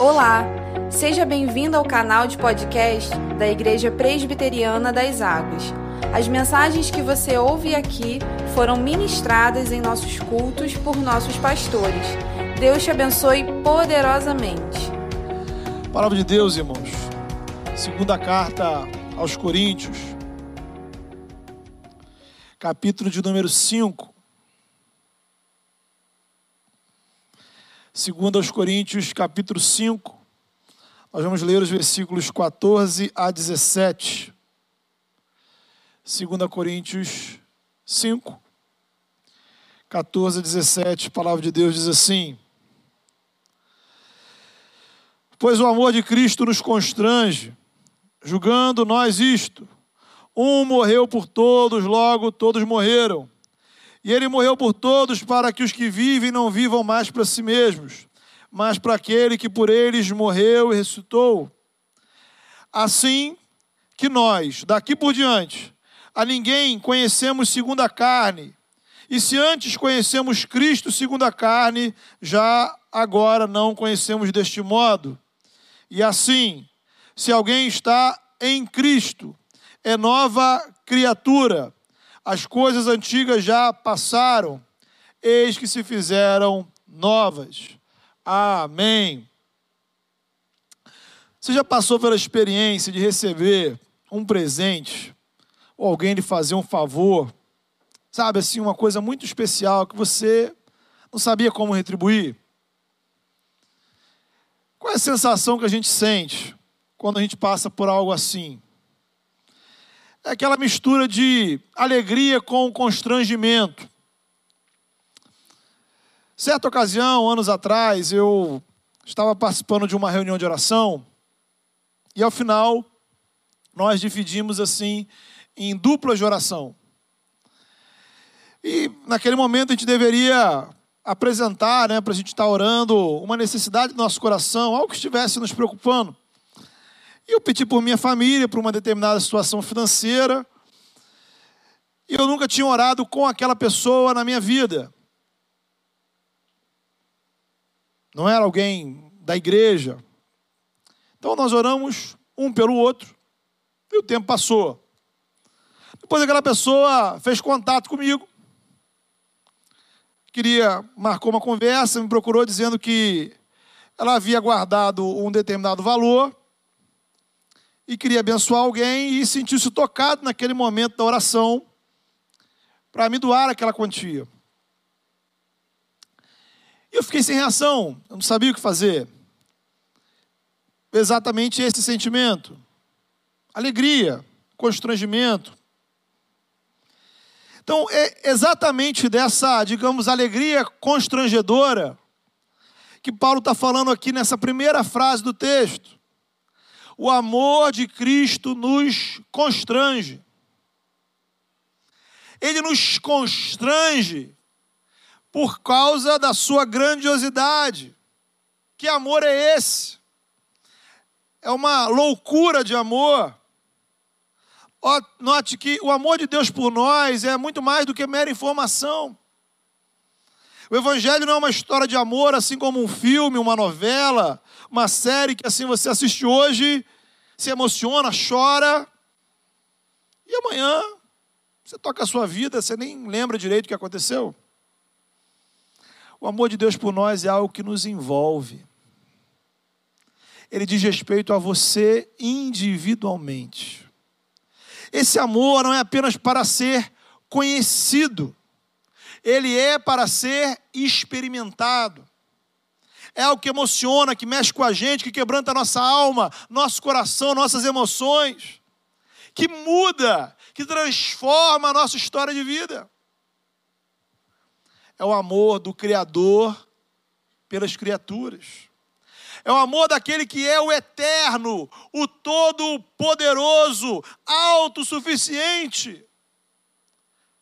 Olá, seja bem-vindo ao canal de podcast da Igreja Presbiteriana das Águas. As mensagens que você ouve aqui foram ministradas em nossos cultos por nossos pastores. Deus te abençoe poderosamente. Palavra de Deus, irmãos. Segunda carta aos Coríntios, capítulo de número 5. Segundo aos Coríntios, capítulo 5. Nós vamos ler os versículos 14 a 17. 2 Coríntios 5, 14 a 17, a palavra de Deus diz assim: Pois o amor de Cristo nos constrange, julgando nós isto: um morreu por todos, logo todos morreram. E ele morreu por todos para que os que vivem não vivam mais para si mesmos, mas para aquele que por eles morreu e ressuscitou. Assim que nós, daqui por diante, a ninguém conhecemos segundo a carne. E se antes conhecemos Cristo segundo a carne, já agora não conhecemos deste modo. E assim, se alguém está em Cristo, é nova criatura as coisas antigas já passaram, eis que se fizeram novas. Amém. Você já passou pela experiência de receber um presente, ou alguém lhe fazer um favor, sabe assim, uma coisa muito especial que você não sabia como retribuir? Qual é a sensação que a gente sente quando a gente passa por algo assim? É aquela mistura de alegria com constrangimento. Certa ocasião, anos atrás, eu estava participando de uma reunião de oração e ao final nós dividimos assim em duplas de oração. E naquele momento a gente deveria apresentar, né, para a gente estar orando, uma necessidade do nosso coração, algo que estivesse nos preocupando. E eu pedi por minha família, por uma determinada situação financeira. E eu nunca tinha orado com aquela pessoa na minha vida. Não era alguém da igreja. Então nós oramos um pelo outro. E o tempo passou. Depois aquela pessoa fez contato comigo. Queria, marcou uma conversa, me procurou dizendo que ela havia guardado um determinado valor e queria abençoar alguém e sentiu-se tocado naquele momento da oração para me doar aquela quantia. E eu fiquei sem reação, eu não sabia o que fazer. Exatamente esse sentimento: alegria, constrangimento. Então, é exatamente dessa, digamos, alegria constrangedora que Paulo está falando aqui nessa primeira frase do texto o amor de Cristo nos constrange. Ele nos constrange por causa da sua grandiosidade. Que amor é esse? É uma loucura de amor. Note que o amor de Deus por nós é muito mais do que mera informação. O Evangelho não é uma história de amor, assim como um filme, uma novela, uma série que assim você assiste hoje, se emociona, chora, e amanhã você toca a sua vida, você nem lembra direito o que aconteceu. O amor de Deus por nós é algo que nos envolve. Ele diz respeito a você individualmente. Esse amor não é apenas para ser conhecido, ele é para ser experimentado é algo que emociona, que mexe com a gente, que quebranta a nossa alma, nosso coração, nossas emoções, que muda, que transforma a nossa história de vida. É o amor do Criador pelas criaturas. É o amor daquele que é o eterno, o todo-poderoso, autossuficiente,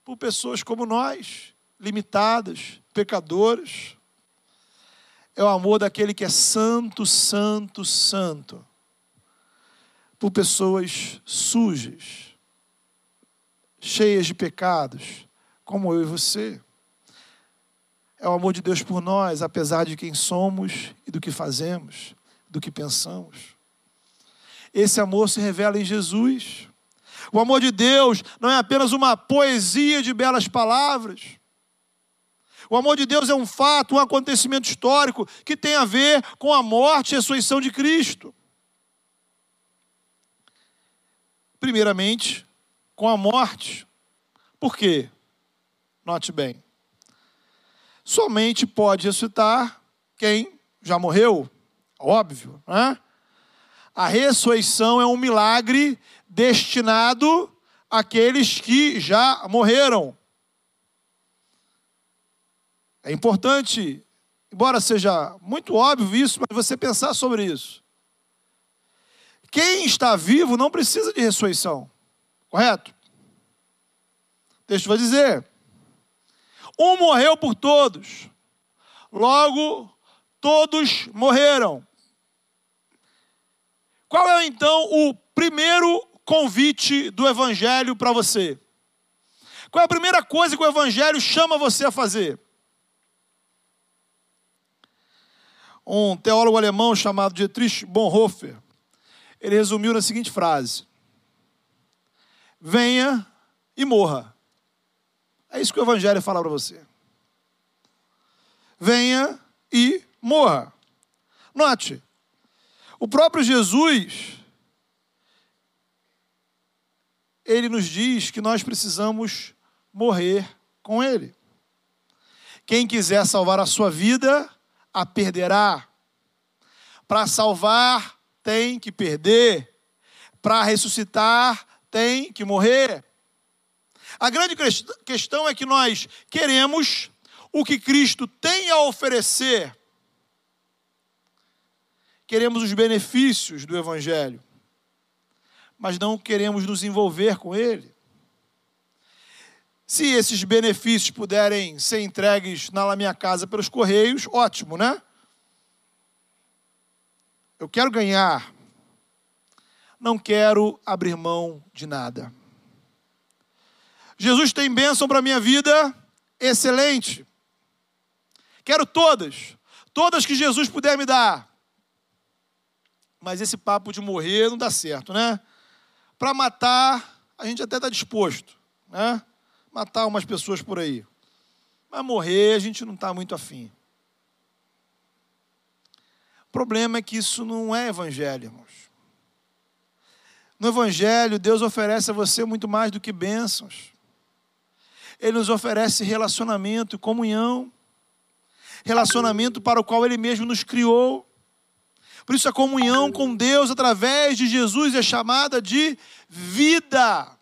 por pessoas como nós, limitadas, pecadoras é o amor daquele que é santo, santo, santo, por pessoas sujas, cheias de pecados, como eu e você. É o amor de Deus por nós, apesar de quem somos e do que fazemos. do que pensamos. Esse amor se revela em Jesus. O amor de Deus não é apenas uma poesia de belas palavras. O amor de Deus é um fato, um acontecimento histórico que tem a ver com a morte e a ressurreição de Cristo. Primeiramente, com a morte. Por quê? Note bem. Somente pode ressuscitar quem já morreu, óbvio, né? A ressurreição é um milagre destinado àqueles que já morreram. É importante, embora seja muito óbvio isso, mas você pensar sobre isso. Quem está vivo não precisa de ressurreição, correto? O texto vai dizer: um morreu por todos, logo todos morreram. Qual é então o primeiro convite do Evangelho para você? Qual é a primeira coisa que o Evangelho chama você a fazer? Um teólogo alemão chamado Dietrich Bonhoeffer, ele resumiu na seguinte frase: Venha e morra. É isso que o Evangelho fala para você. Venha e morra. Note, o próprio Jesus, ele nos diz que nós precisamos morrer com ele. Quem quiser salvar a sua vida, a perderá. Para salvar, tem que perder. Para ressuscitar, tem que morrer. A grande questão é que nós queremos o que Cristo tem a oferecer queremos os benefícios do Evangelho, mas não queremos nos envolver com ele. Se esses benefícios puderem ser entregues na minha casa pelos correios, ótimo, né? Eu quero ganhar, não quero abrir mão de nada. Jesus tem bênção para a minha vida, excelente. Quero todas, todas que Jesus puder me dar. Mas esse papo de morrer não dá certo, né? Para matar, a gente até está disposto, né? Matar umas pessoas por aí. Mas morrer, a gente não está muito afim. O problema é que isso não é evangelho, irmãos. No evangelho, Deus oferece a você muito mais do que bênçãos. Ele nos oferece relacionamento, comunhão. Relacionamento para o qual Ele mesmo nos criou. Por isso a comunhão com Deus através de Jesus é chamada de vida.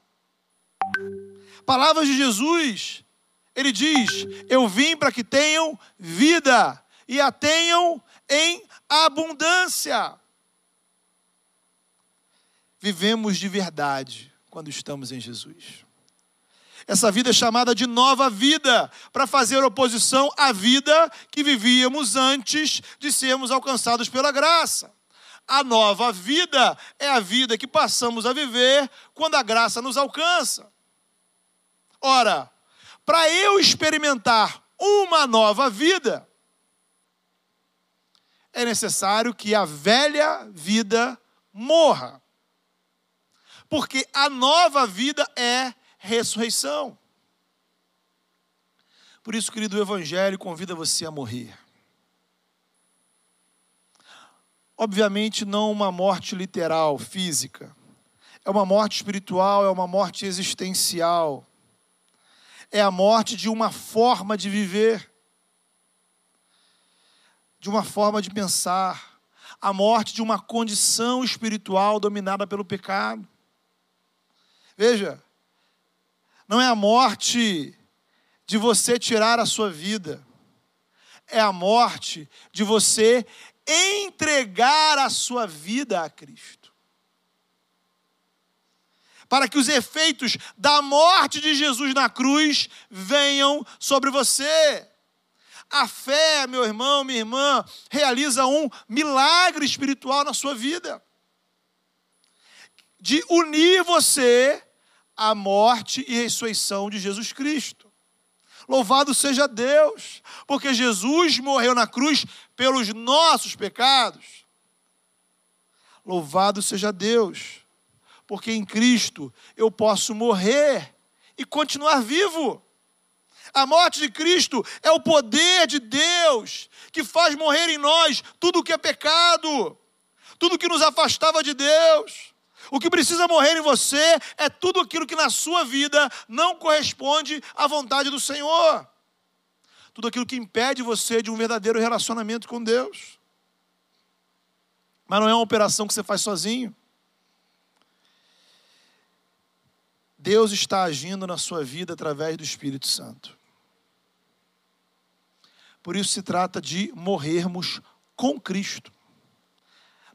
Palavras de Jesus, ele diz: Eu vim para que tenham vida e a tenham em abundância. Vivemos de verdade quando estamos em Jesus. Essa vida é chamada de nova vida, para fazer oposição à vida que vivíamos antes de sermos alcançados pela graça. A nova vida é a vida que passamos a viver quando a graça nos alcança. Ora, para eu experimentar uma nova vida, é necessário que a velha vida morra. Porque a nova vida é ressurreição. Por isso, querido, o Evangelho convida você a morrer. Obviamente, não uma morte literal, física. É uma morte espiritual, é uma morte existencial. É a morte de uma forma de viver, de uma forma de pensar. A morte de uma condição espiritual dominada pelo pecado. Veja, não é a morte de você tirar a sua vida, é a morte de você entregar a sua vida a Cristo. Para que os efeitos da morte de Jesus na cruz venham sobre você. A fé, meu irmão, minha irmã, realiza um milagre espiritual na sua vida de unir você a morte e ressurreição de Jesus Cristo. Louvado seja Deus, porque Jesus morreu na cruz pelos nossos pecados. Louvado seja Deus, porque em Cristo eu posso morrer e continuar vivo. A morte de Cristo é o poder de Deus que faz morrer em nós tudo o que é pecado, tudo que nos afastava de Deus. O que precisa morrer em você é tudo aquilo que na sua vida não corresponde à vontade do Senhor. Tudo aquilo que impede você de um verdadeiro relacionamento com Deus. Mas não é uma operação que você faz sozinho. Deus está agindo na sua vida através do Espírito Santo. Por isso se trata de morrermos com Cristo.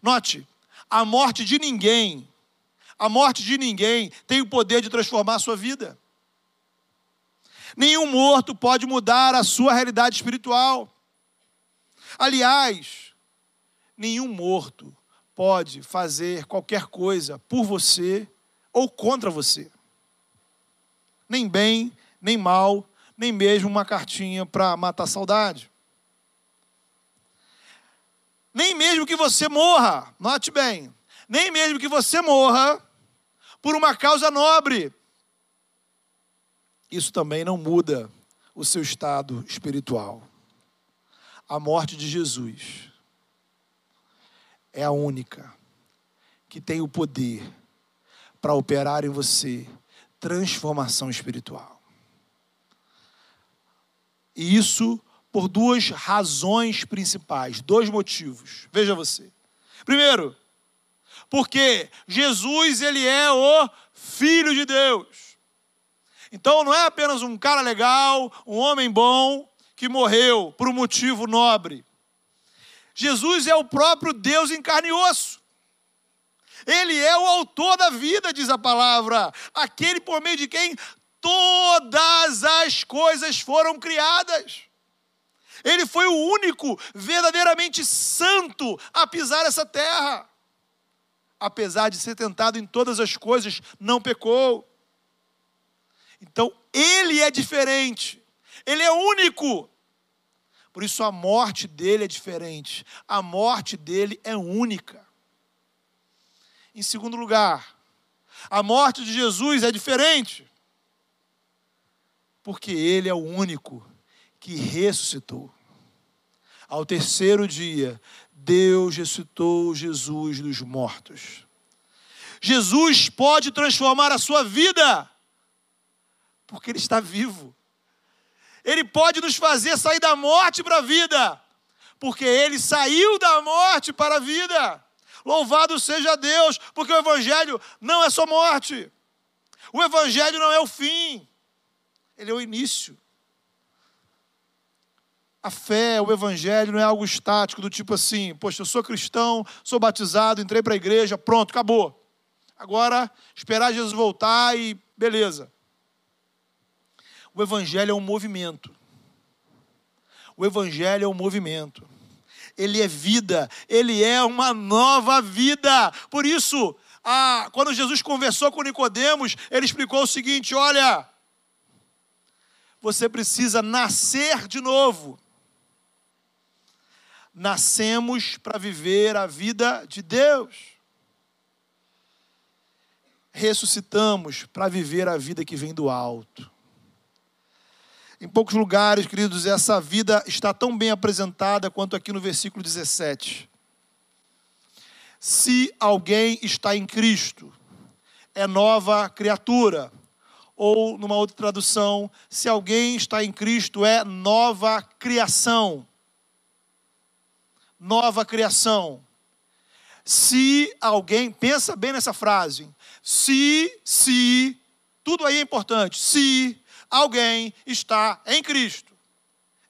Note, a morte de ninguém, a morte de ninguém tem o poder de transformar a sua vida. Nenhum morto pode mudar a sua realidade espiritual. Aliás, nenhum morto pode fazer qualquer coisa por você ou contra você. Nem bem, nem mal, nem mesmo uma cartinha para matar saudade. Nem mesmo que você morra, note bem, nem mesmo que você morra por uma causa nobre. Isso também não muda o seu estado espiritual. A morte de Jesus é a única que tem o poder para operar em você transformação espiritual. E isso por duas razões principais, dois motivos. Veja você. Primeiro, porque Jesus ele é o filho de Deus. Então não é apenas um cara legal, um homem bom que morreu por um motivo nobre. Jesus é o próprio Deus em carne e osso. Ele é o autor da vida, diz a palavra, aquele por meio de quem todas as coisas foram criadas. Ele foi o único verdadeiramente santo a pisar essa terra. Apesar de ser tentado em todas as coisas, não pecou. Então, ele é diferente. Ele é único. Por isso a morte dele é diferente. A morte dele é única. Em segundo lugar, a morte de Jesus é diferente. Porque ele é o único que ressuscitou. Ao terceiro dia, Deus ressuscitou Jesus dos mortos. Jesus pode transformar a sua vida, porque Ele está vivo. Ele pode nos fazer sair da morte para a vida, porque ele saiu da morte para a vida. Louvado seja Deus, porque o Evangelho não é só morte, o Evangelho não é o fim, ele é o início. A fé, o Evangelho não é algo estático, do tipo assim, poxa, eu sou cristão, sou batizado, entrei para a igreja, pronto, acabou. Agora, esperar Jesus voltar e beleza. O Evangelho é um movimento. O Evangelho é um movimento. Ele é vida, ele é uma nova vida. Por isso, a, quando Jesus conversou com Nicodemos, ele explicou o seguinte: olha, você precisa nascer de novo. Nascemos para viver a vida de Deus. Ressuscitamos para viver a vida que vem do alto. Em poucos lugares, queridos, essa vida está tão bem apresentada quanto aqui no versículo 17. Se alguém está em Cristo, é nova criatura. Ou, numa outra tradução, se alguém está em Cristo, é nova criação. Nova criação. Se alguém, pensa bem nessa frase. Se, se, tudo aí é importante. Se alguém está em Cristo.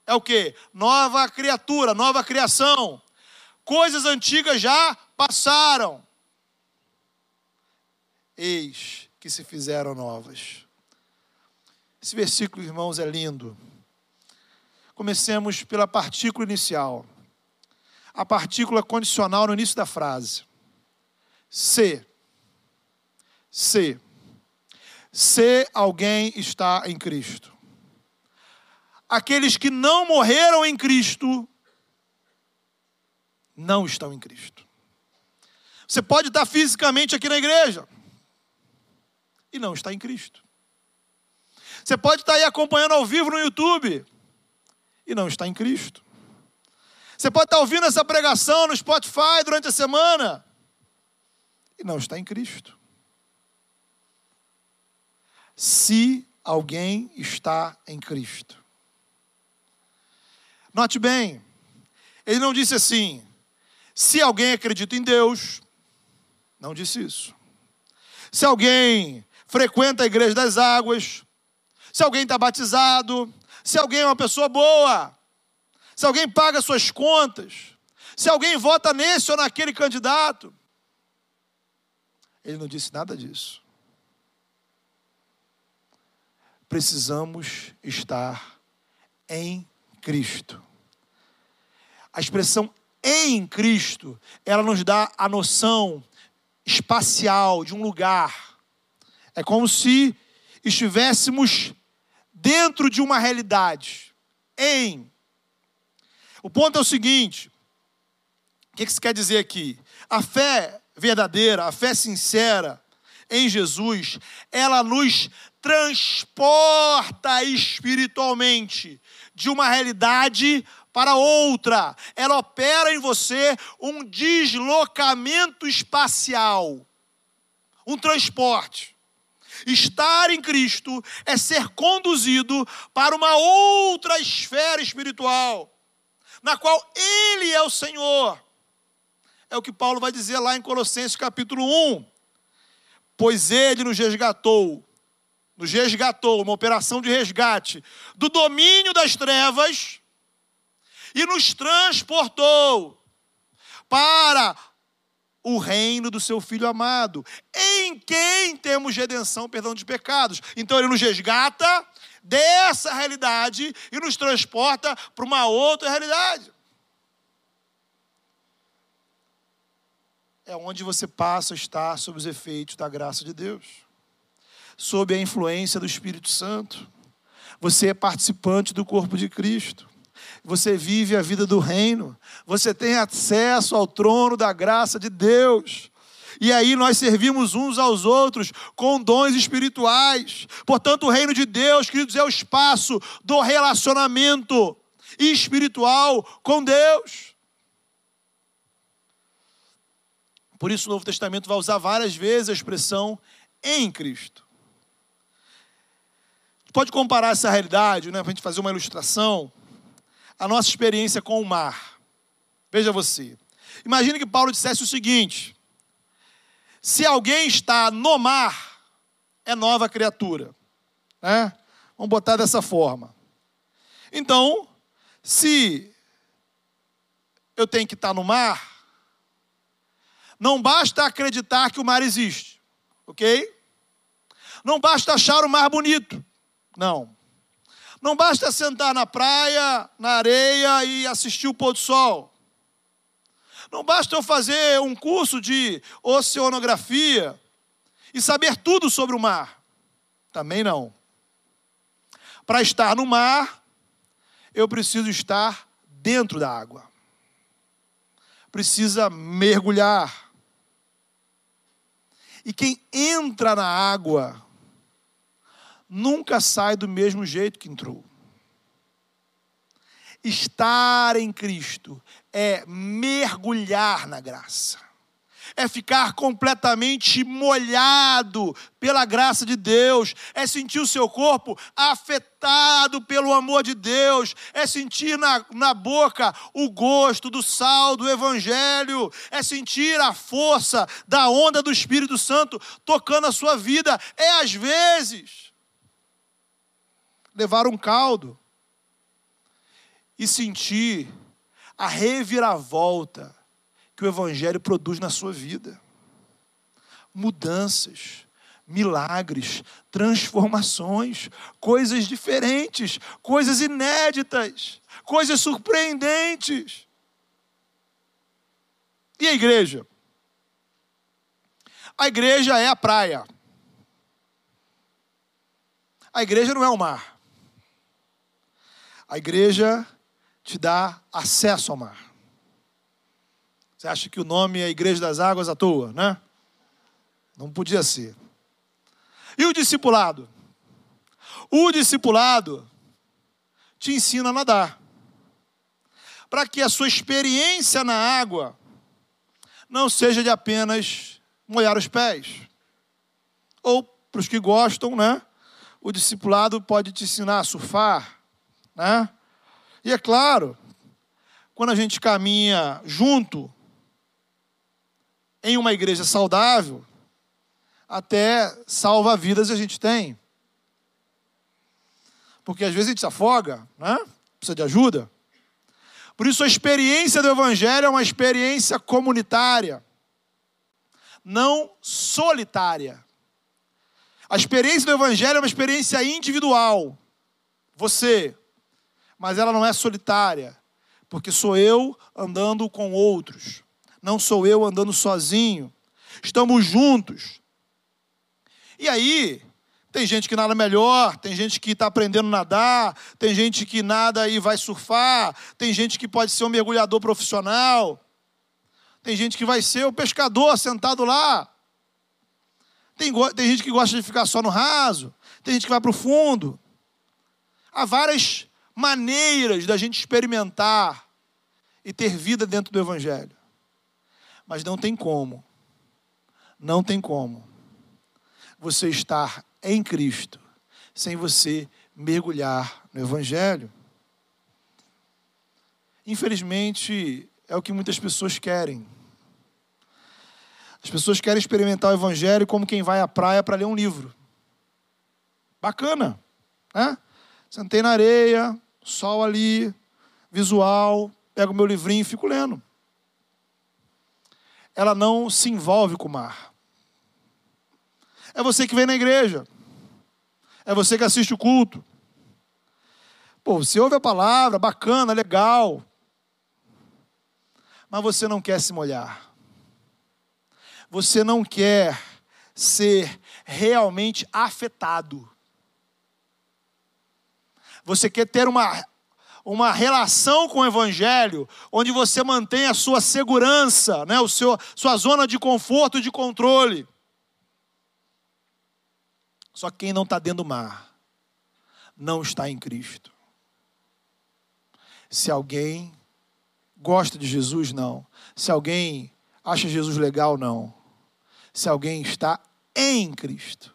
É o que? Nova criatura, nova criação. Coisas antigas já passaram. Eis que se fizeram novas. Esse versículo, irmãos, é lindo. Comecemos pela partícula inicial. A partícula condicional no início da frase. Se. Se se alguém está em Cristo. Aqueles que não morreram em Cristo não estão em Cristo. Você pode estar fisicamente aqui na igreja e não está em Cristo. Você pode estar aí acompanhando ao vivo no YouTube e não está em Cristo. Você pode estar ouvindo essa pregação no Spotify durante a semana e não está em Cristo. Se alguém está em Cristo. Note bem, ele não disse assim, se alguém acredita em Deus, não disse isso. Se alguém frequenta a igreja das águas, se alguém está batizado, se alguém é uma pessoa boa, se alguém paga suas contas, se alguém vota nesse ou naquele candidato. Ele não disse nada disso. Precisamos estar em Cristo. A expressão em Cristo, ela nos dá a noção espacial de um lugar. É como se estivéssemos dentro de uma realidade. Em. O ponto é o seguinte: o que isso quer dizer aqui? A fé verdadeira, a fé sincera em Jesus, ela nos transporta espiritualmente de uma realidade para outra. Ela opera em você um deslocamento espacial, um transporte. Estar em Cristo é ser conduzido para uma outra esfera espiritual, na qual Ele é o Senhor. É o que Paulo vai dizer lá em Colossenses capítulo 1. Pois Ele nos resgatou, nos resgatou, uma operação de resgate, do domínio das trevas e nos transportou para o reino do seu filho amado, em quem temos redenção, perdão de pecados. Então ele nos resgata dessa realidade e nos transporta para uma outra realidade. É onde você passa a estar sob os efeitos da graça de Deus, sob a influência do Espírito Santo. Você é participante do corpo de Cristo você vive a vida do reino, você tem acesso ao trono da graça de Deus. E aí nós servimos uns aos outros com dons espirituais. Portanto, o reino de Deus, queridos, é o espaço do relacionamento espiritual com Deus. Por isso o Novo Testamento vai usar várias vezes a expressão em Cristo. Pode comparar essa realidade, né, para a gente fazer uma ilustração a nossa experiência com o mar. Veja você. Imagine que Paulo dissesse o seguinte: se alguém está no mar, é nova criatura. Né? Vamos botar dessa forma. Então, se eu tenho que estar no mar, não basta acreditar que o mar existe, ok? Não basta achar o mar bonito, não. Não basta sentar na praia, na areia e assistir o pôr do sol. Não basta eu fazer um curso de oceanografia e saber tudo sobre o mar. Também não. Para estar no mar, eu preciso estar dentro da água. Precisa mergulhar. E quem entra na água nunca sai do mesmo jeito que entrou. Estar em Cristo é mergulhar na graça, é ficar completamente molhado pela graça de Deus, é sentir o seu corpo afetado pelo amor de Deus, é sentir na, na boca o gosto do sal do Evangelho, é sentir a força da onda do Espírito Santo tocando a sua vida, é às vezes levar um caldo e sentir a reviravolta que o Evangelho produz na sua vida. Mudanças, milagres, transformações, coisas diferentes, coisas inéditas, coisas surpreendentes. E a igreja? A igreja é a praia. A igreja não é o mar. A igreja te dá acesso ao mar. Você acha que o nome é Igreja das Águas à toa, né? Não podia ser. E o discipulado? O discipulado te ensina a nadar. Para que a sua experiência na água não seja de apenas molhar os pés. Ou, para os que gostam, né? O discipulado pode te ensinar a surfar, né? E é claro, quando a gente caminha junto em uma igreja saudável, até salva-vidas a gente tem. Porque às vezes a gente se afoga, né? precisa de ajuda. Por isso a experiência do Evangelho é uma experiência comunitária, não solitária. A experiência do Evangelho é uma experiência individual. Você. Mas ela não é solitária, porque sou eu andando com outros não sou eu andando sozinho. Estamos juntos. E aí, tem gente que nada melhor, tem gente que está aprendendo a nadar, tem gente que nada e vai surfar, tem gente que pode ser um mergulhador profissional, tem gente que vai ser o pescador sentado lá. Tem, tem gente que gosta de ficar só no raso, tem gente que vai para o fundo. Há várias maneiras da gente experimentar e ter vida dentro do Evangelho. Mas não tem como, não tem como você estar em Cristo sem você mergulhar no Evangelho. Infelizmente, é o que muitas pessoas querem. As pessoas querem experimentar o Evangelho como quem vai à praia para ler um livro. Bacana, né? Sentei na areia, sol ali, visual, pego meu livrinho e fico lendo ela não se envolve com o mar. É você que vem na igreja. É você que assiste o culto. Pô, você ouve a palavra, bacana, legal. Mas você não quer se molhar. Você não quer ser realmente afetado. Você quer ter uma uma relação com o Evangelho, onde você mantém a sua segurança, né, o seu, sua zona de conforto e de controle. Só que quem não está dentro do mar, não está em Cristo. Se alguém gosta de Jesus, não. Se alguém acha Jesus legal, não. Se alguém está em Cristo,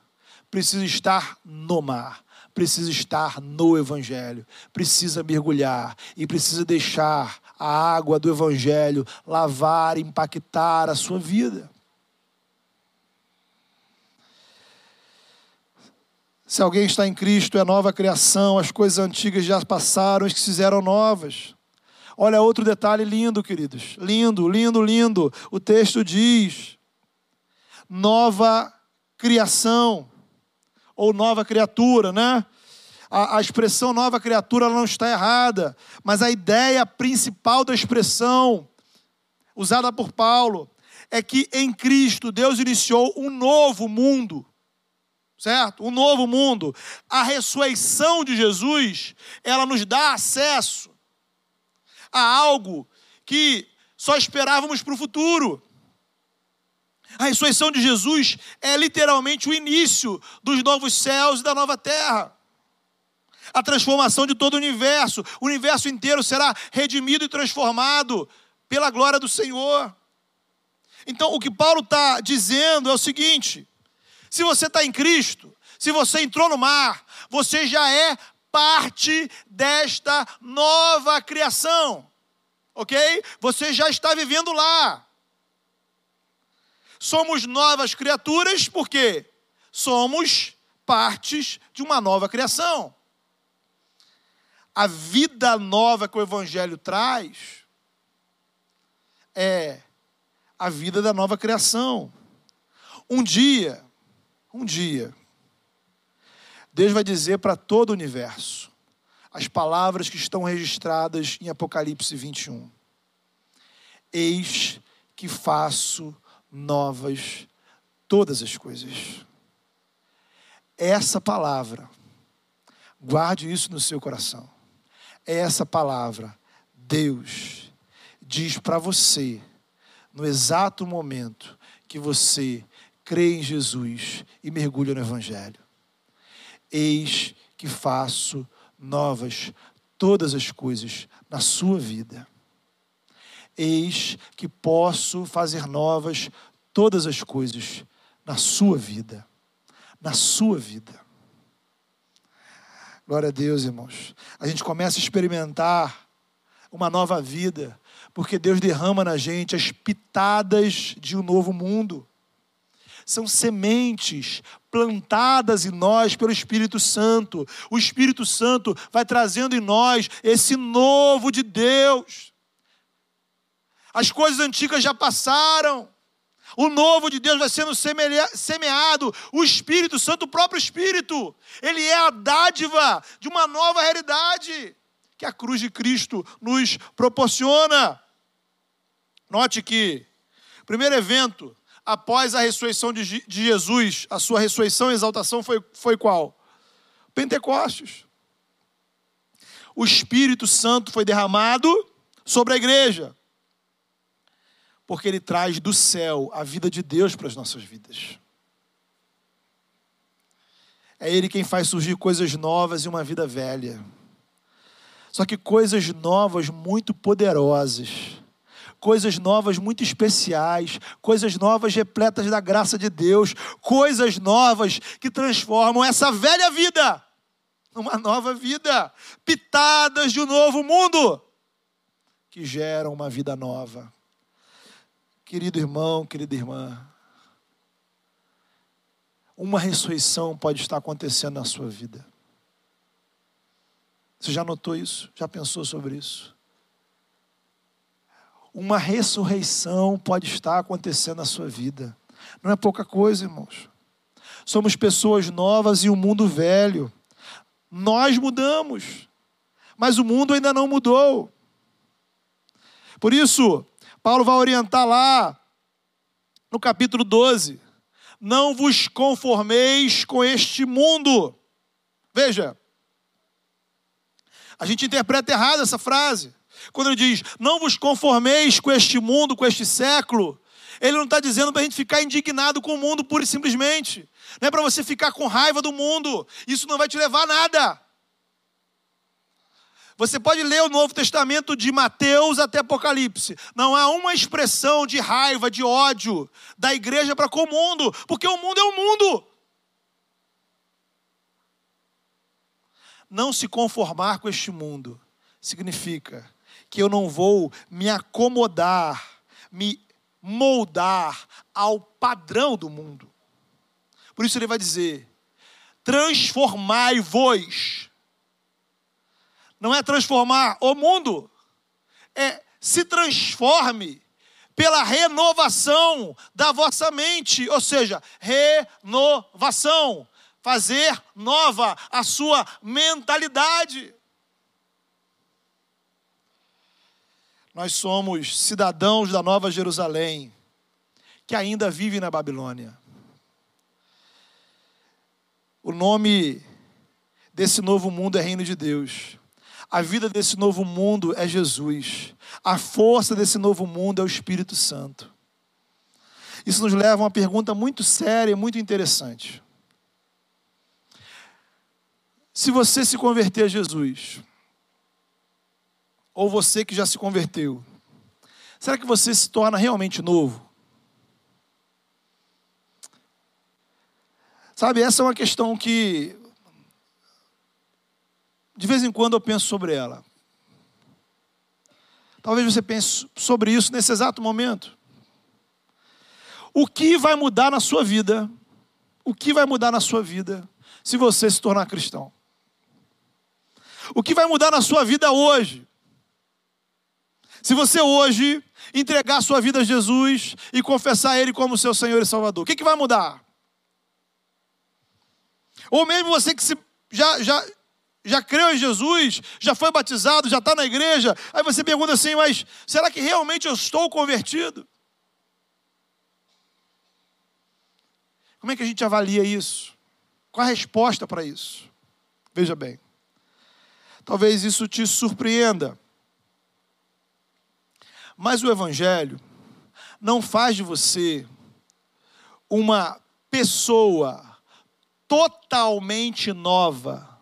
precisa estar no mar precisa estar no Evangelho, precisa mergulhar e precisa deixar a água do Evangelho lavar, impactar a sua vida. Se alguém está em Cristo, é nova criação, as coisas antigas já passaram, as que se fizeram novas. Olha outro detalhe lindo, queridos. Lindo, lindo, lindo. O texto diz: nova criação ou nova criatura, né? A, a expressão nova criatura não está errada, mas a ideia principal da expressão usada por Paulo é que em Cristo Deus iniciou um novo mundo. Certo? Um novo mundo. A ressurreição de Jesus, ela nos dá acesso a algo que só esperávamos para o futuro. A ressurreição de Jesus é literalmente o início dos novos céus e da nova terra. A transformação de todo o universo. O universo inteiro será redimido e transformado pela glória do Senhor. Então, o que Paulo está dizendo é o seguinte: se você está em Cristo, se você entrou no mar, você já é parte desta nova criação, ok? Você já está vivendo lá. Somos novas criaturas porque somos partes de uma nova criação. A vida nova que o Evangelho traz é a vida da nova criação. Um dia, um dia, Deus vai dizer para todo o universo as palavras que estão registradas em Apocalipse 21. Eis que faço novas todas as coisas. Essa palavra, guarde isso no seu coração. Essa palavra, Deus diz para você no exato momento que você crê em Jesus e mergulha no Evangelho. Eis que faço novas todas as coisas na sua vida. Eis que posso fazer novas todas as coisas na sua vida. Na sua vida. Glória a Deus, irmãos. A gente começa a experimentar uma nova vida, porque Deus derrama na gente as pitadas de um novo mundo são sementes plantadas em nós pelo Espírito Santo. O Espírito Santo vai trazendo em nós esse novo de Deus. As coisas antigas já passaram. O novo de Deus vai sendo semeado. O Espírito Santo, o próprio Espírito, ele é a dádiva de uma nova realidade que a cruz de Cristo nos proporciona. Note que primeiro evento após a ressurreição de Jesus, a sua ressurreição e exaltação foi, foi qual? Pentecostes. O Espírito Santo foi derramado sobre a igreja, porque ele traz do céu a vida de Deus para as nossas vidas. É Ele quem faz surgir coisas novas e uma vida velha. Só que coisas novas muito poderosas coisas novas muito especiais, coisas novas repletas da graça de Deus, coisas novas que transformam essa velha vida numa nova vida, pitadas de um novo mundo que geram uma vida nova. Querido irmão, querida irmã, uma ressurreição pode estar acontecendo na sua vida. Você já notou isso? Já pensou sobre isso? uma ressurreição pode estar acontecendo na sua vida. Não é pouca coisa, irmãos. Somos pessoas novas e o um mundo velho. Nós mudamos, mas o mundo ainda não mudou. Por isso, Paulo vai orientar lá no capítulo 12: Não vos conformeis com este mundo. Veja, a gente interpreta errado essa frase. Quando ele diz, não vos conformeis com este mundo, com este século, ele não está dizendo para a gente ficar indignado com o mundo pura e simplesmente. Não é para você ficar com raiva do mundo. Isso não vai te levar a nada. Você pode ler o Novo Testamento de Mateus até Apocalipse. Não há uma expressão de raiva, de ódio da igreja para com o mundo, porque o mundo é o mundo. Não se conformar com este mundo significa que eu não vou me acomodar, me moldar ao padrão do mundo. Por isso ele vai dizer: transformai-vos. Não é transformar o mundo, é se transforme pela renovação da vossa mente, ou seja, renovação, fazer nova a sua mentalidade. Nós somos cidadãos da Nova Jerusalém, que ainda vive na Babilônia. O nome desse novo mundo é Reino de Deus. A vida desse novo mundo é Jesus. A força desse novo mundo é o Espírito Santo. Isso nos leva a uma pergunta muito séria e muito interessante. Se você se converter a Jesus, ou você que já se converteu, será que você se torna realmente novo? Sabe, essa é uma questão que de vez em quando eu penso sobre ela. Talvez você pense sobre isso nesse exato momento. O que vai mudar na sua vida? O que vai mudar na sua vida se você se tornar cristão? O que vai mudar na sua vida hoje se você hoje entregar sua vida a Jesus e confessar Ele como seu Senhor e Salvador, o que, que vai mudar? Ou mesmo você que se, já, já, já creu em Jesus, já foi batizado, já está na igreja, aí você pergunta assim, mas será que realmente eu estou convertido? Como é que a gente avalia isso? Qual a resposta para isso? Veja bem. Talvez isso te surpreenda. Mas o Evangelho não faz de você uma pessoa totalmente nova.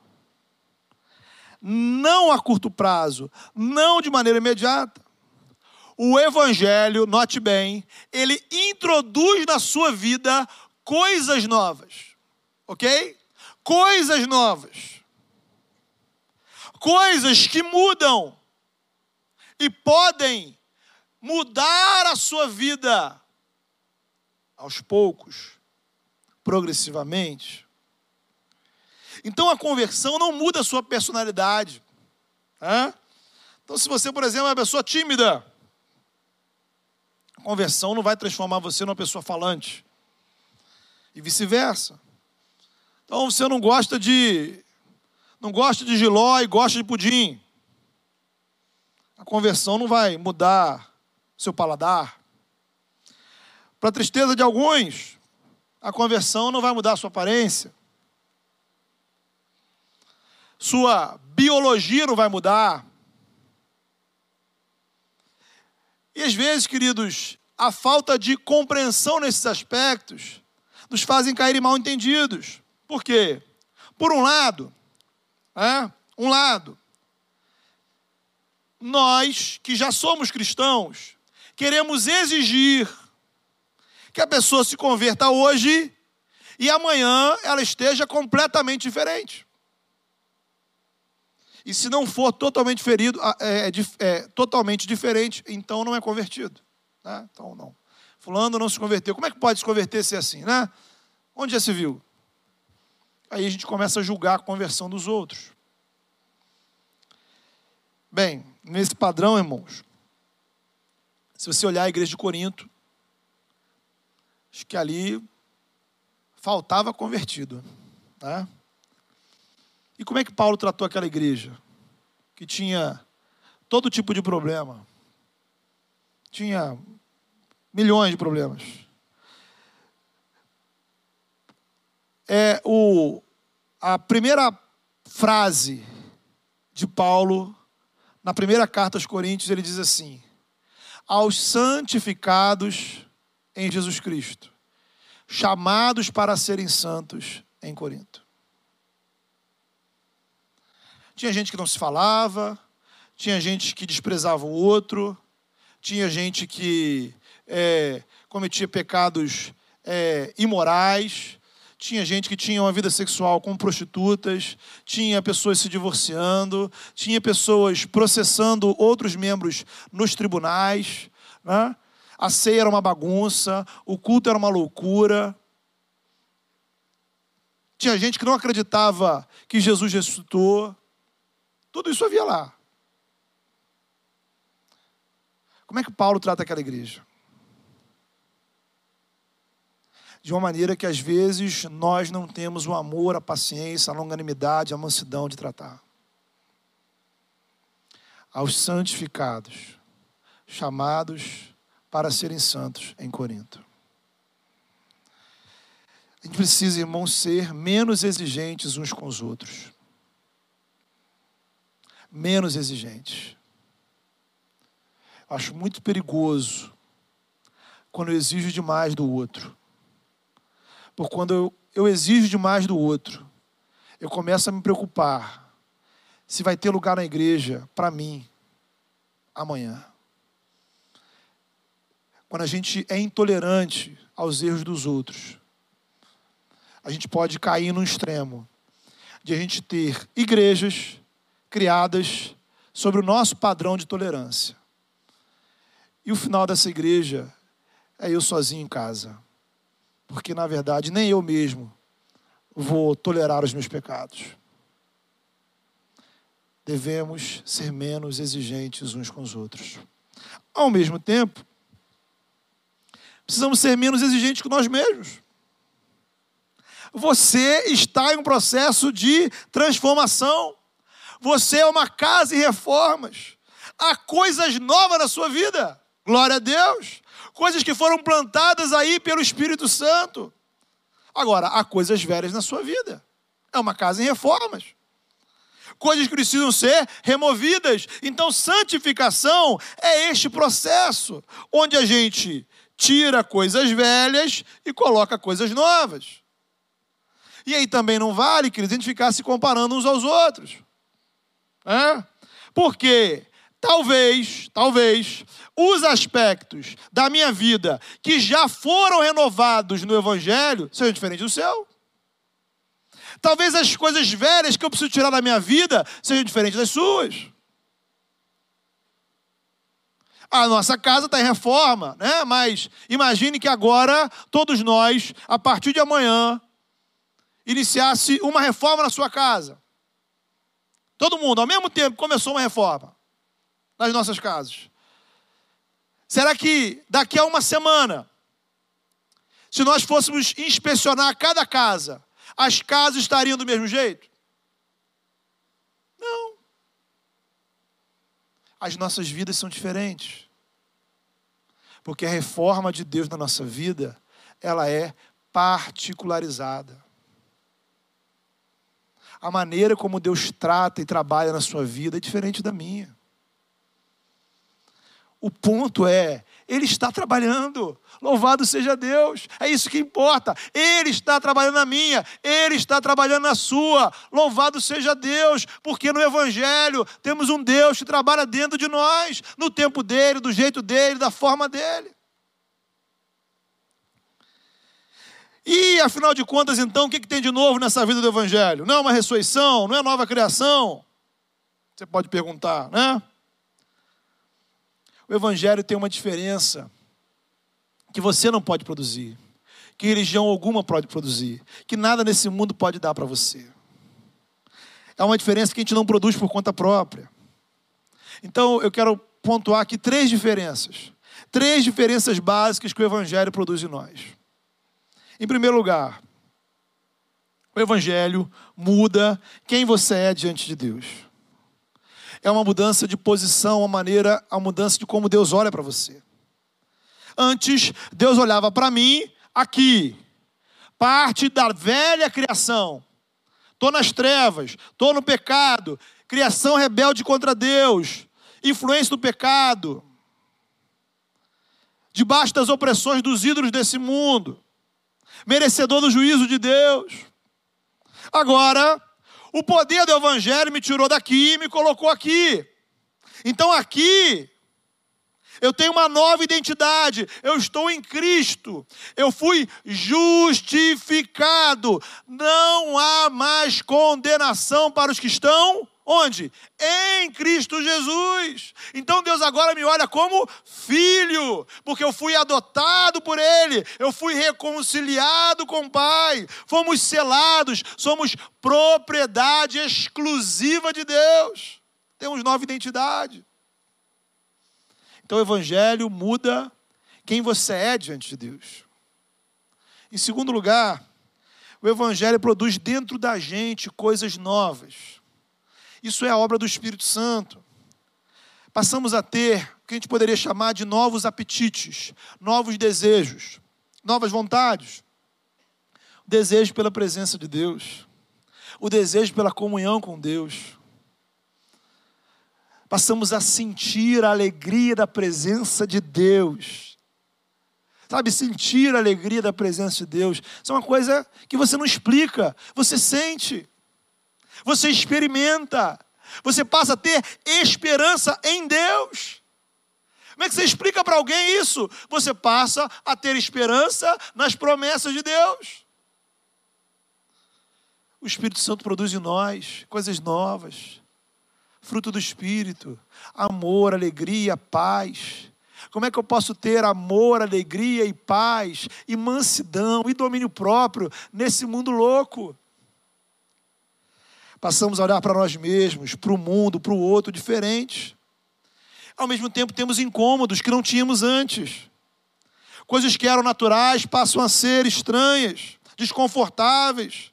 Não a curto prazo, não de maneira imediata. O Evangelho, note bem, ele introduz na sua vida coisas novas, ok? Coisas novas. Coisas que mudam e podem mudar a sua vida aos poucos, progressivamente. Então a conversão não muda a sua personalidade. Né? Então, se você, por exemplo, é uma pessoa tímida, a conversão não vai transformar você numa pessoa falante. E vice-versa. Então você não gosta de. não gosta de giló e gosta de pudim. A conversão não vai mudar seu paladar. Para tristeza de alguns, a conversão não vai mudar sua aparência. Sua biologia não vai mudar. E às vezes, queridos, a falta de compreensão nesses aspectos nos fazem cair em mal entendidos. Por quê? Por um lado, é, um lado, nós que já somos cristãos, queremos exigir que a pessoa se converta hoje e amanhã ela esteja completamente diferente. E se não for totalmente ferido, é, é, é, totalmente diferente, então não é convertido. Né? Então não. Fulano não se converteu. Como é que pode se converter se assim, né? Onde já se viu? Aí a gente começa a julgar a conversão dos outros. Bem, nesse padrão, irmãos, se você olhar a igreja de Corinto, acho que ali faltava convertido. Né? E como é que Paulo tratou aquela igreja? Que tinha todo tipo de problema. Tinha milhões de problemas. É o, a primeira frase de Paulo, na primeira carta aos Coríntios, ele diz assim: Aos santificados em Jesus Cristo, chamados para serem santos em Corinto. Tinha gente que não se falava, tinha gente que desprezava o outro, tinha gente que é, cometia pecados é, imorais, tinha gente que tinha uma vida sexual com prostitutas, tinha pessoas se divorciando, tinha pessoas processando outros membros nos tribunais. Né? A ceia era uma bagunça, o culto era uma loucura. Tinha gente que não acreditava que Jesus ressuscitou. Tudo isso havia lá. Como é que Paulo trata aquela igreja? De uma maneira que às vezes nós não temos o amor, a paciência, a longanimidade, a mansidão de tratar. Aos santificados, chamados para serem santos em Corinto. A gente precisa, irmãos, ser menos exigentes uns com os outros menos exigentes. Acho muito perigoso quando eu exijo demais do outro. Porque quando eu, eu exijo demais do outro, eu começo a me preocupar se vai ter lugar na igreja para mim amanhã. Quando a gente é intolerante aos erros dos outros, a gente pode cair no extremo de a gente ter igrejas criadas sobre o nosso padrão de tolerância. E o final dessa igreja é eu sozinho em casa. Porque, na verdade, nem eu mesmo vou tolerar os meus pecados. Devemos ser menos exigentes uns com os outros. Ao mesmo tempo, precisamos ser menos exigentes com nós mesmos. Você está em um processo de transformação. Você é uma casa em reformas. Há coisas novas na sua vida. Glória a Deus. Coisas que foram plantadas aí pelo Espírito Santo. Agora, há coisas velhas na sua vida. É uma casa em reformas. Coisas que precisam ser removidas. Então, santificação é este processo onde a gente tira coisas velhas e coloca coisas novas. E aí também não vale, queridos, a gente ficar se comparando uns aos outros. É? Porque talvez, talvez, os aspectos da minha vida que já foram renovados no Evangelho sejam diferentes do seu. Talvez as coisas velhas que eu preciso tirar da minha vida sejam diferentes das suas. A nossa casa está em reforma, né? Mas imagine que agora todos nós, a partir de amanhã, iniciasse uma reforma na sua casa. Todo mundo, ao mesmo tempo, começou uma reforma nas nossas casas. Será que daqui a uma semana, se nós fôssemos inspecionar cada casa, as casas estariam do mesmo jeito? Não. As nossas vidas são diferentes. Porque a reforma de Deus na nossa vida, ela é particularizada. A maneira como Deus trata e trabalha na sua vida é diferente da minha. O ponto é, Ele está trabalhando. Louvado seja Deus. É isso que importa. Ele está trabalhando na minha, Ele está trabalhando na sua. Louvado seja Deus, porque no Evangelho temos um Deus que trabalha dentro de nós, no tempo dele, do jeito dele, da forma dele. E, afinal de contas, então, o que, que tem de novo nessa vida do Evangelho? Não é uma ressurreição? Não é nova criação? Você pode perguntar, né? O Evangelho tem uma diferença que você não pode produzir, que religião alguma pode produzir, que nada nesse mundo pode dar para você. É uma diferença que a gente não produz por conta própria. Então eu quero pontuar aqui três diferenças. Três diferenças básicas que o Evangelho produz em nós. Em primeiro lugar, o Evangelho muda quem você é diante de Deus. É uma mudança de posição, uma maneira, a mudança de como Deus olha para você. Antes, Deus olhava para mim aqui, parte da velha criação. Estou nas trevas, estou no pecado, criação rebelde contra Deus, influência do pecado, debaixo das opressões dos ídolos desse mundo, merecedor do juízo de Deus. Agora, o poder do Evangelho me tirou daqui e me colocou aqui. Então aqui, eu tenho uma nova identidade, eu estou em Cristo, eu fui justificado, não há mais condenação para os que estão Onde? Em Cristo Jesus. Então Deus agora me olha como filho, porque eu fui adotado por Ele, eu fui reconciliado com o Pai, fomos selados, somos propriedade exclusiva de Deus. Temos nova identidade. Então o Evangelho muda quem você é diante de Deus. Em segundo lugar, o Evangelho produz dentro da gente coisas novas. Isso é a obra do Espírito Santo. Passamos a ter o que a gente poderia chamar de novos apetites, novos desejos, novas vontades. O desejo pela presença de Deus, o desejo pela comunhão com Deus. Passamos a sentir a alegria da presença de Deus. Sabe, sentir a alegria da presença de Deus. Isso é uma coisa que você não explica, você sente você experimenta, você passa a ter esperança em Deus. Como é que você explica para alguém isso? Você passa a ter esperança nas promessas de Deus. O Espírito Santo produz em nós coisas novas, fruto do Espírito, amor, alegria, paz. Como é que eu posso ter amor, alegria e paz, e mansidão e domínio próprio nesse mundo louco? Passamos a olhar para nós mesmos, para o mundo, para o outro diferentes. Ao mesmo tempo, temos incômodos que não tínhamos antes. Coisas que eram naturais passam a ser estranhas, desconfortáveis.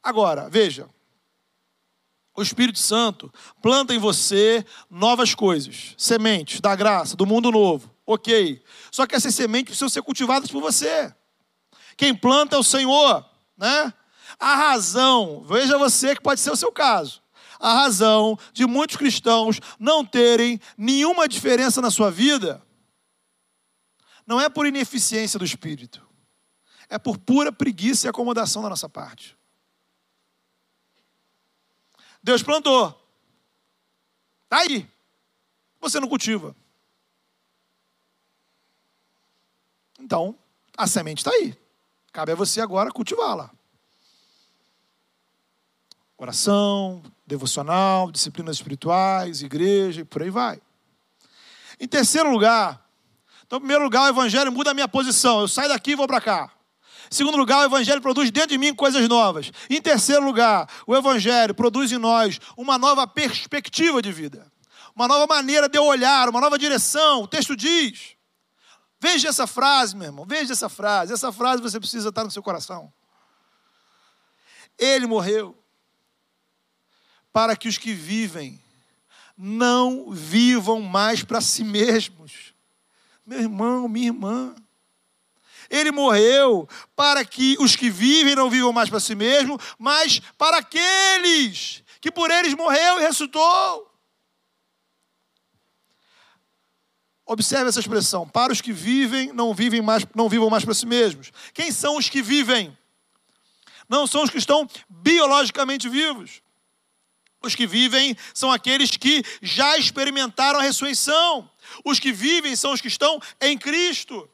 Agora, veja, o Espírito Santo planta em você novas coisas, sementes da graça, do mundo novo. Ok. Só que essas sementes precisam ser cultivadas por você. Quem planta é o Senhor, né? A razão, veja você que pode ser o seu caso, a razão de muitos cristãos não terem nenhuma diferença na sua vida, não é por ineficiência do espírito, é por pura preguiça e acomodação da nossa parte. Deus plantou, está aí, você não cultiva. Então, a semente está aí. Cabe a você agora cultivá-la. Oração, devocional, disciplinas espirituais, igreja e por aí vai. Em terceiro lugar, então, em primeiro lugar, o Evangelho muda a minha posição. Eu saio daqui e vou para cá. Em segundo lugar, o Evangelho produz dentro de mim coisas novas. Em terceiro lugar, o Evangelho produz em nós uma nova perspectiva de vida. Uma nova maneira de eu olhar, uma nova direção. O texto diz. Veja essa frase, meu irmão. Veja essa frase. Essa frase você precisa estar no seu coração. Ele morreu para que os que vivem não vivam mais para si mesmos. Meu irmão, minha irmã. Ele morreu para que os que vivem não vivam mais para si mesmos, mas para aqueles que por eles morreu e ressuscitou. Observe essa expressão: para os que vivem, não vivem mais, não vivam mais para si mesmos. Quem são os que vivem? Não são os que estão biologicamente vivos. Os que vivem são aqueles que já experimentaram a ressurreição. Os que vivem são os que estão em Cristo.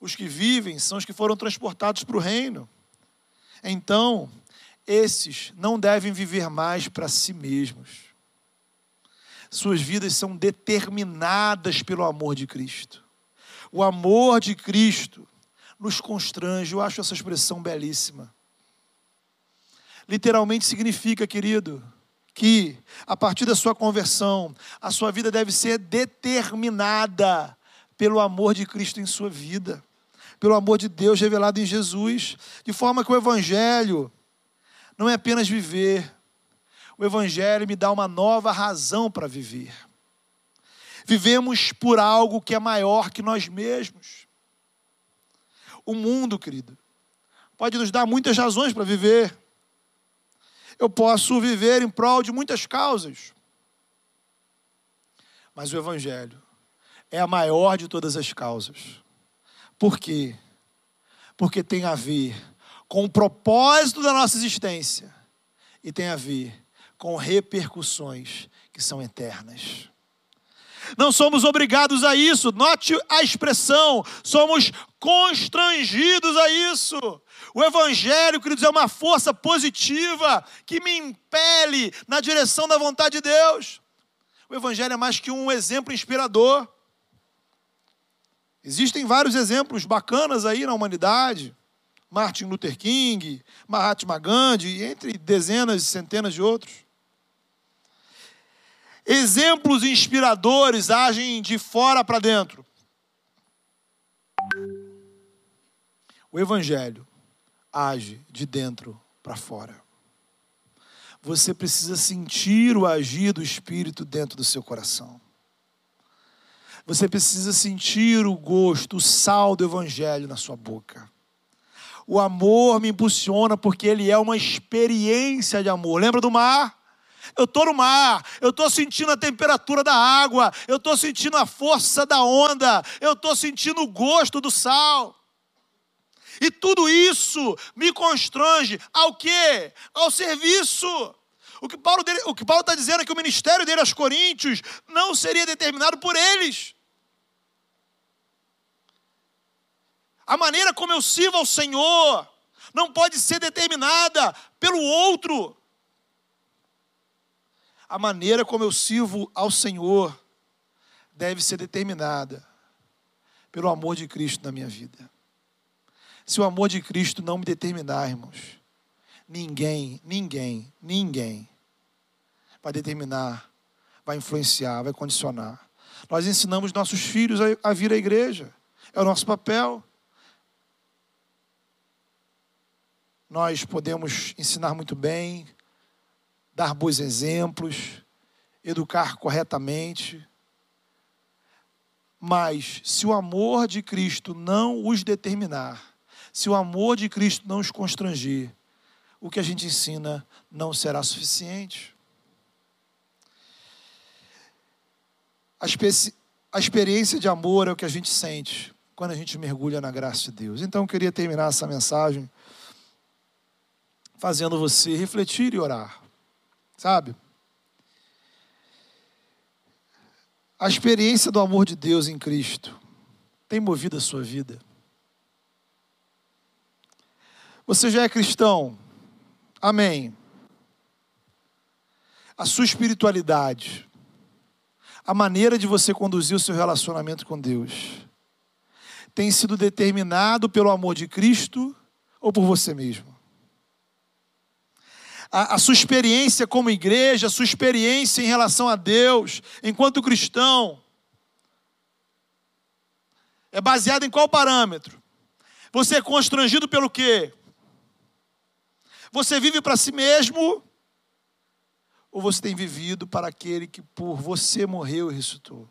Os que vivem são os que foram transportados para o reino. Então, esses não devem viver mais para si mesmos suas vidas são determinadas pelo amor de Cristo. O amor de Cristo nos constrange, eu acho essa expressão belíssima. Literalmente significa, querido, que a partir da sua conversão, a sua vida deve ser determinada pelo amor de Cristo em sua vida, pelo amor de Deus revelado em Jesus, de forma que o Evangelho não é apenas viver, o Evangelho me dá uma nova razão para viver. Vivemos por algo que é maior que nós mesmos. O mundo, querido, pode nos dar muitas razões para viver. Eu posso viver em prol de muitas causas. Mas o Evangelho é a maior de todas as causas. Por quê? Porque tem a ver com o propósito da nossa existência e tem a ver com repercussões que são eternas. Não somos obrigados a isso, note a expressão, somos constrangidos a isso. O Evangelho, queridos, é uma força positiva que me impele na direção da vontade de Deus. O Evangelho é mais que um exemplo inspirador. Existem vários exemplos bacanas aí na humanidade. Martin Luther King, Mahatma Gandhi, entre dezenas e centenas de outros. Exemplos inspiradores agem de fora para dentro. O Evangelho age de dentro para fora. Você precisa sentir o agir do Espírito dentro do seu coração. Você precisa sentir o gosto, o sal do Evangelho na sua boca. O amor me impulsiona porque ele é uma experiência de amor. Lembra do mar? Eu estou no mar, eu estou sentindo a temperatura da água, eu estou sentindo a força da onda, eu estou sentindo o gosto do sal. E tudo isso me constrange ao quê? Ao serviço. O que Paulo está dizendo é que o ministério dele aos Coríntios não seria determinado por eles. A maneira como eu sirvo ao Senhor não pode ser determinada pelo outro a maneira como eu sirvo ao Senhor deve ser determinada pelo amor de Cristo na minha vida. Se o amor de Cristo não me determinar, irmãos, ninguém, ninguém, ninguém vai determinar, vai influenciar, vai condicionar. Nós ensinamos nossos filhos a, vir à igreja, é o nosso papel. Nós podemos ensinar muito bem, dar bons exemplos, educar corretamente. Mas se o amor de Cristo não os determinar, se o amor de Cristo não os constranger, o que a gente ensina não será suficiente. A, a experiência de amor é o que a gente sente quando a gente mergulha na graça de Deus. Então eu queria terminar essa mensagem fazendo você refletir e orar. Sabe? A experiência do amor de Deus em Cristo tem movido a sua vida? Você já é cristão? Amém. A sua espiritualidade, a maneira de você conduzir o seu relacionamento com Deus, tem sido determinado pelo amor de Cristo ou por você mesmo? A, a, sua experiência como igreja, a sua experiência em relação a Deus, enquanto cristão, é baseada em qual parâmetro? Você é constrangido pelo quê? Você vive para si mesmo? Ou você tem vivido para aquele que por você morreu e ressuscitou?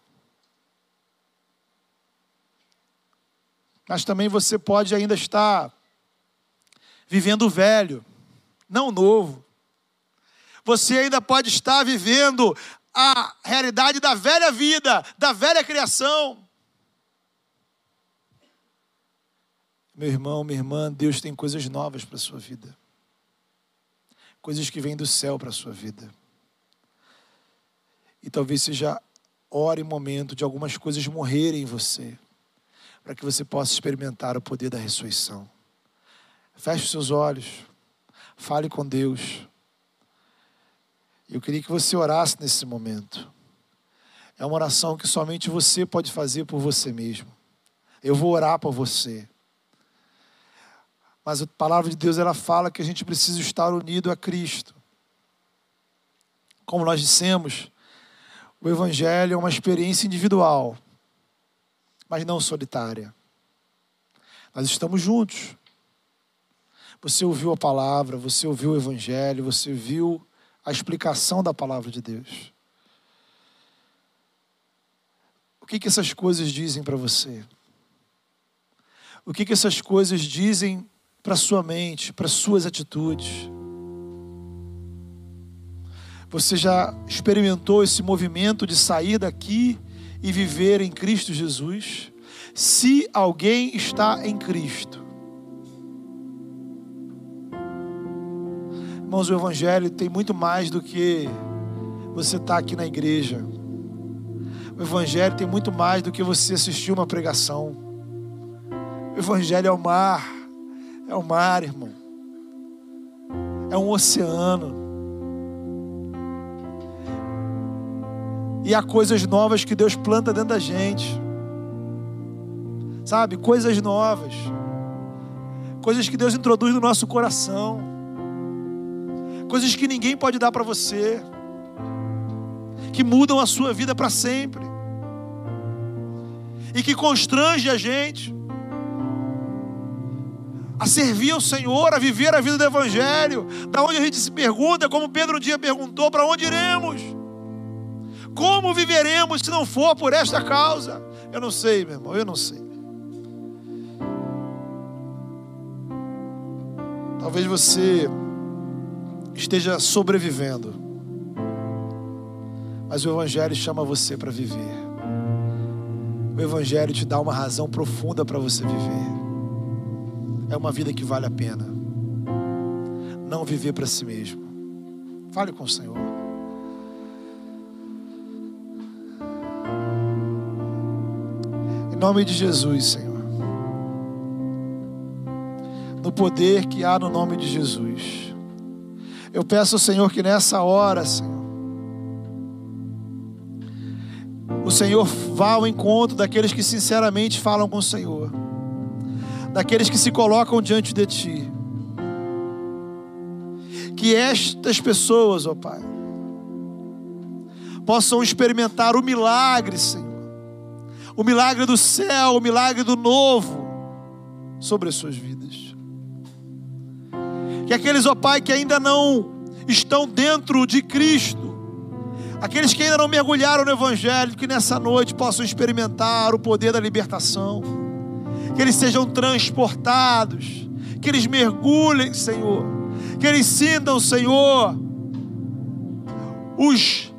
Mas também você pode ainda estar vivendo velho, não novo. Você ainda pode estar vivendo a realidade da velha vida, da velha criação. Meu irmão, minha irmã, Deus tem coisas novas para a sua vida. Coisas que vêm do céu para a sua vida. E talvez seja hora e momento de algumas coisas morrerem em você, para que você possa experimentar o poder da ressurreição. Feche os seus olhos, fale com Deus. Eu queria que você orasse nesse momento. É uma oração que somente você pode fazer por você mesmo. Eu vou orar por você. Mas a palavra de Deus ela fala que a gente precisa estar unido a Cristo. Como nós dissemos, o evangelho é uma experiência individual, mas não solitária. Nós estamos juntos. Você ouviu a palavra, você ouviu o evangelho, você viu a explicação da palavra de Deus. O que, que essas coisas dizem para você? O que, que essas coisas dizem para sua mente, para suas atitudes. Você já experimentou esse movimento de sair daqui e viver em Cristo Jesus? Se alguém está em Cristo, irmãos, o Evangelho tem muito mais do que você estar tá aqui na igreja. O Evangelho tem muito mais do que você assistir uma pregação. O Evangelho é o mar é o mar, irmão. É um oceano. E há coisas novas que Deus planta dentro da gente. Sabe? Coisas novas. Coisas que Deus introduz no nosso coração. Coisas que ninguém pode dar para você. Que mudam a sua vida para sempre. E que constrange a gente a servir ao Senhor, a viver a vida do Evangelho. Da onde a gente se pergunta, como Pedro um dia perguntou, para onde iremos? Como viveremos se não for por esta causa? Eu não sei, meu irmão, eu não sei. Talvez você esteja sobrevivendo, mas o Evangelho chama você para viver. O Evangelho te dá uma razão profunda para você viver é uma vida que vale a pena. Não viver para si mesmo. Fale com o Senhor. Em nome de Jesus, Senhor. No poder que há no nome de Jesus. Eu peço ao Senhor que nessa hora, Senhor, o Senhor vá ao encontro daqueles que sinceramente falam com o Senhor daqueles que se colocam diante de Ti. Que estas pessoas, ó Pai, possam experimentar o milagre, Senhor, o milagre do céu, o milagre do novo sobre as suas vidas. Que aqueles, ó Pai, que ainda não estão dentro de Cristo, aqueles que ainda não mergulharam no Evangelho, que nessa noite possam experimentar o poder da libertação que eles sejam transportados, que eles mergulhem, Senhor, que eles sintam, Senhor, os,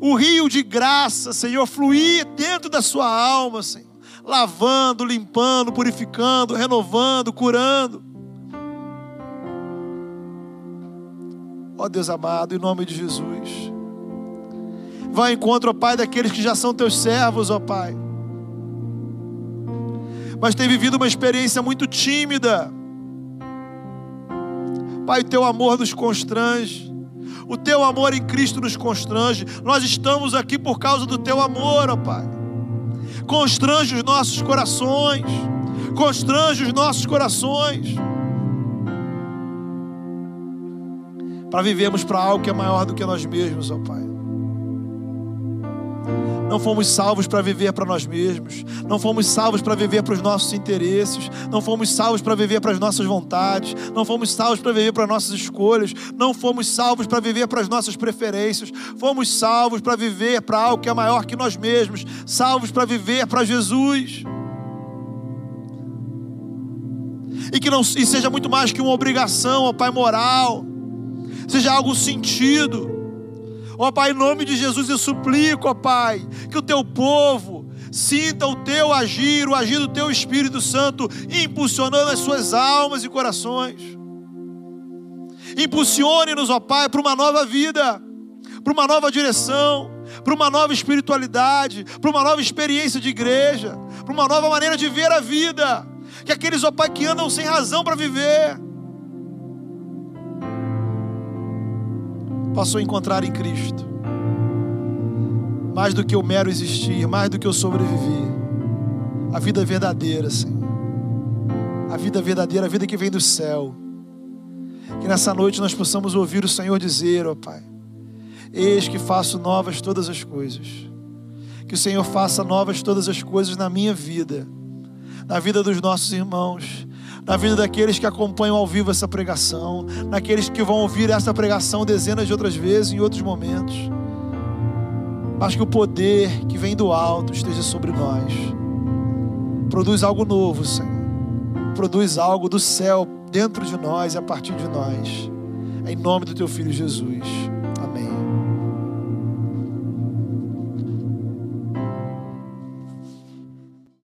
o rio de graça, Senhor, fluir dentro da sua alma, Senhor, lavando, limpando, purificando, renovando, curando. Ó Deus amado, em nome de Jesus. Vai encontro, ó Pai, daqueles que já são teus servos, ó Pai. Mas tem vivido uma experiência muito tímida. Pai, o teu amor nos constrange. O teu amor em Cristo nos constrange. Nós estamos aqui por causa do teu amor, ó Pai. Constrange os nossos corações. Constrange os nossos corações. Para vivermos para algo que é maior do que nós mesmos, ó Pai. Não fomos salvos para viver para nós mesmos. Não fomos salvos para viver para os nossos interesses. Não fomos salvos para viver para as nossas vontades. Não fomos salvos para viver para nossas escolhas. Não fomos salvos para viver para as nossas preferências. Fomos salvos para viver para algo que é maior que nós mesmos. Salvos para viver para Jesus. E que não e seja muito mais que uma obrigação, ó Pai, moral. Seja algo sentido Ó Pai, em nome de Jesus eu suplico, ó Pai, que o teu povo sinta o teu agir, o agir do teu Espírito Santo, impulsionando as suas almas e corações. Impulsione-nos, ó Pai, para uma nova vida, para uma nova direção, para uma nova espiritualidade, para uma nova experiência de igreja, para uma nova maneira de ver a vida. Que aqueles, ó Pai, que andam sem razão para viver, passou a encontrar em Cristo. Mais do que o mero existir, mais do que o sobreviver. A vida verdadeira, Senhor. A vida verdadeira, a vida que vem do céu. Que nessa noite nós possamos ouvir o Senhor dizer, ó oh Pai: Eis que faço novas todas as coisas. Que o Senhor faça novas todas as coisas na minha vida, na vida dos nossos irmãos, na vida daqueles que acompanham ao vivo essa pregação, naqueles que vão ouvir essa pregação dezenas de outras vezes, em outros momentos. Mas que o poder que vem do alto esteja sobre nós. Produz algo novo, Senhor. Produz algo do céu dentro de nós e a partir de nós. Em nome do teu filho Jesus.